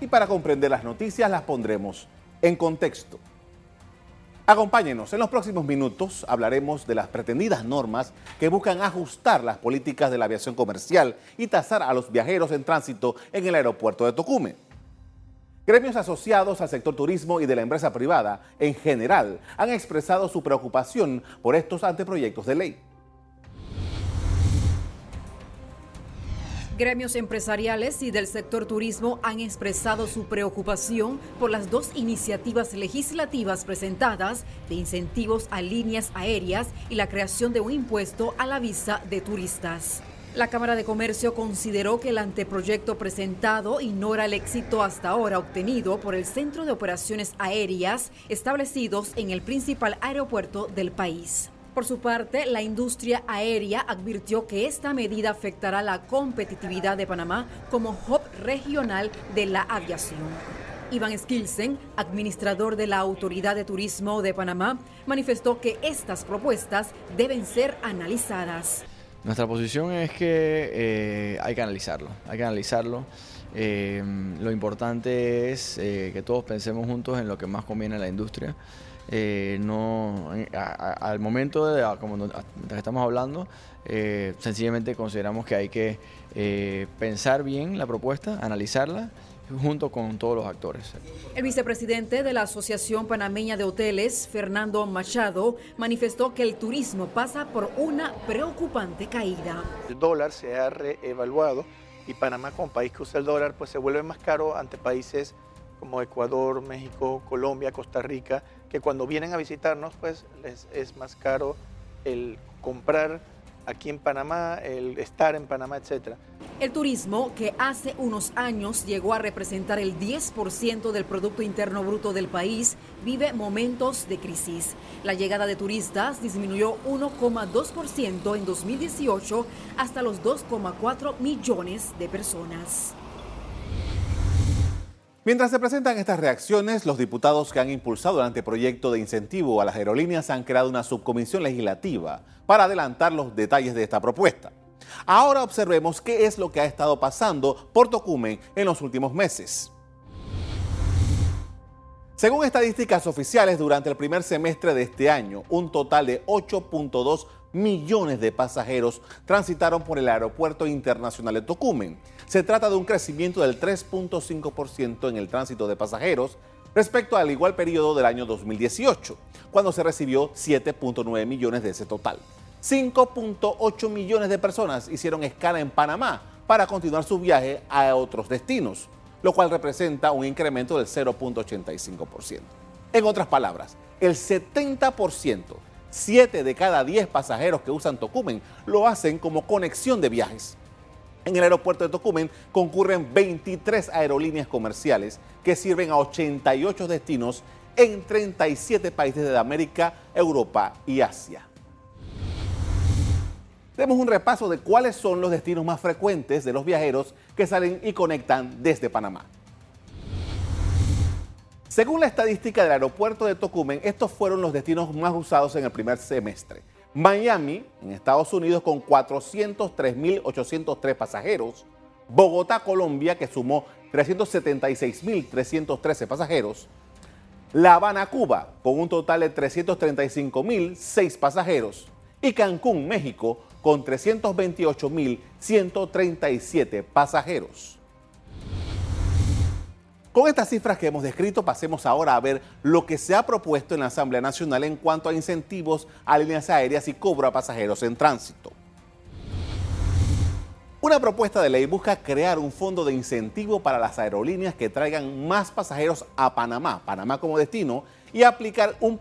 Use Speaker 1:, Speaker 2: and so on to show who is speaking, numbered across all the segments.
Speaker 1: Y para comprender las noticias las pondremos en contexto. Acompáñenos, en los próximos minutos hablaremos de las pretendidas normas que buscan ajustar las políticas de la aviación comercial y tasar a los viajeros en tránsito en el aeropuerto de Tocumen. Gremios asociados al sector turismo y de la empresa privada en general han expresado su preocupación por estos anteproyectos de ley.
Speaker 2: Gremios empresariales y del sector turismo han expresado su preocupación por las dos iniciativas legislativas presentadas de incentivos a líneas aéreas y la creación de un impuesto a la visa de turistas. La Cámara de Comercio consideró que el anteproyecto presentado ignora el éxito hasta ahora obtenido por el Centro de Operaciones Aéreas establecidos en el principal aeropuerto del país. Por su parte, la industria aérea advirtió que esta medida afectará la competitividad de Panamá como hub regional de la aviación. Iván Skilsen, administrador de la Autoridad de Turismo de Panamá, manifestó que estas propuestas deben ser analizadas.
Speaker 3: Nuestra posición es que eh, hay que analizarlo, hay que analizarlo. Eh, lo importante es eh, que todos pensemos juntos en lo que más conviene a la industria. Eh, no, al momento de, como estamos hablando, eh, sencillamente consideramos que hay que eh, pensar bien la propuesta, analizarla junto con todos los actores.
Speaker 2: El vicepresidente de la Asociación Panameña de Hoteles, Fernando Machado, manifestó que el turismo pasa por una preocupante caída.
Speaker 4: El dólar se ha reevaluado y Panamá como país que usa el dólar pues se vuelve más caro ante países como Ecuador, México, Colombia, Costa Rica, que cuando vienen a visitarnos, pues les es más caro el comprar aquí en Panamá, el estar en Panamá, etc.
Speaker 2: El turismo, que hace unos años llegó a representar el 10% del Producto Interno Bruto del país, vive momentos de crisis. La llegada de turistas disminuyó 1,2% en 2018 hasta los 2,4 millones de personas.
Speaker 1: Mientras se presentan estas reacciones, los diputados que han impulsado el anteproyecto de incentivo a las aerolíneas han creado una subcomisión legislativa para adelantar los detalles de esta propuesta. Ahora observemos qué es lo que ha estado pasando por Tocumen en los últimos meses. Según estadísticas oficiales, durante el primer semestre de este año, un total de 8.2 millones de pasajeros transitaron por el Aeropuerto Internacional de Tocumen. Se trata de un crecimiento del 3.5% en el tránsito de pasajeros respecto al igual periodo del año 2018, cuando se recibió 7.9 millones de ese total. 5.8 millones de personas hicieron escala en Panamá para continuar su viaje a otros destinos, lo cual representa un incremento del 0.85%. En otras palabras, el 70% 7 de cada 10 pasajeros que usan Tocumen lo hacen como conexión de viajes. En el aeropuerto de Tocumen concurren 23 aerolíneas comerciales que sirven a 88 destinos en 37 países de América, Europa y Asia. Demos un repaso de cuáles son los destinos más frecuentes de los viajeros que salen y conectan desde Panamá. Según la estadística del aeropuerto de Tocumen, estos fueron los destinos más usados en el primer semestre. Miami, en Estados Unidos, con 403.803 pasajeros. Bogotá, Colombia, que sumó 376.313 pasajeros. La Habana, Cuba, con un total de 335.006 pasajeros. Y Cancún, México, con 328.137 pasajeros. Con estas cifras que hemos descrito, pasemos ahora a ver lo que se ha propuesto en la Asamblea Nacional en cuanto a incentivos a líneas aéreas y cobro a pasajeros en tránsito. Una propuesta de ley busca crear un fondo de incentivo para las aerolíneas que traigan más pasajeros a Panamá, Panamá como destino, y aplicar un,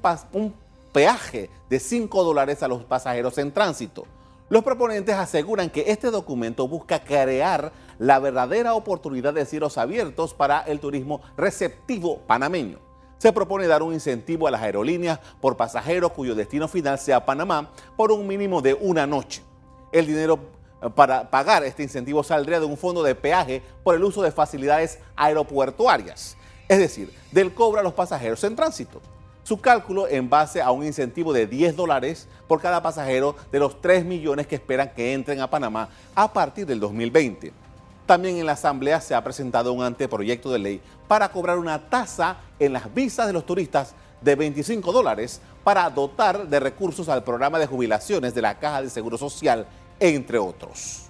Speaker 1: peaje de 5 dólares a los pasajeros en tránsito. Los proponentes aseguran que este documento busca crear la verdadera oportunidad de cielos abiertos para el turismo receptivo panameño. Se propone dar un incentivo a las aerolíneas por pasajeros cuyo destino final sea Panamá por un mínimo de una noche. El dinero eh, para pagar este incentivo saldría de un fondo de peaje por el uso de facilidades aeropuertuarias, es decir, del cobro a los pasajeros en tránsito. Su cálculo en base a un incentivo de 10 dólares por cada pasajero de los 3 millones que esperan que entren a Panamá a partir del 2020. También en la Asamblea se ha presentado un anteproyecto de ley para cobrar una tasa en las visas de los turistas de 25 dólares para dotar de recursos al programa de jubilaciones de la Caja de Seguro Social, entre otros.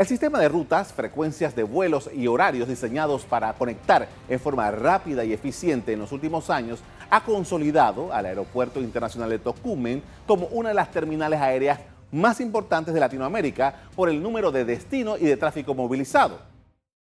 Speaker 1: El sistema de rutas, frecuencias de vuelos y horarios diseñados para conectar en forma rápida y eficiente en los últimos años ha consolidado al Aeropuerto Internacional de Tocumen como una de las terminales aéreas más importantes de Latinoamérica por el número de destinos y de tráfico movilizado.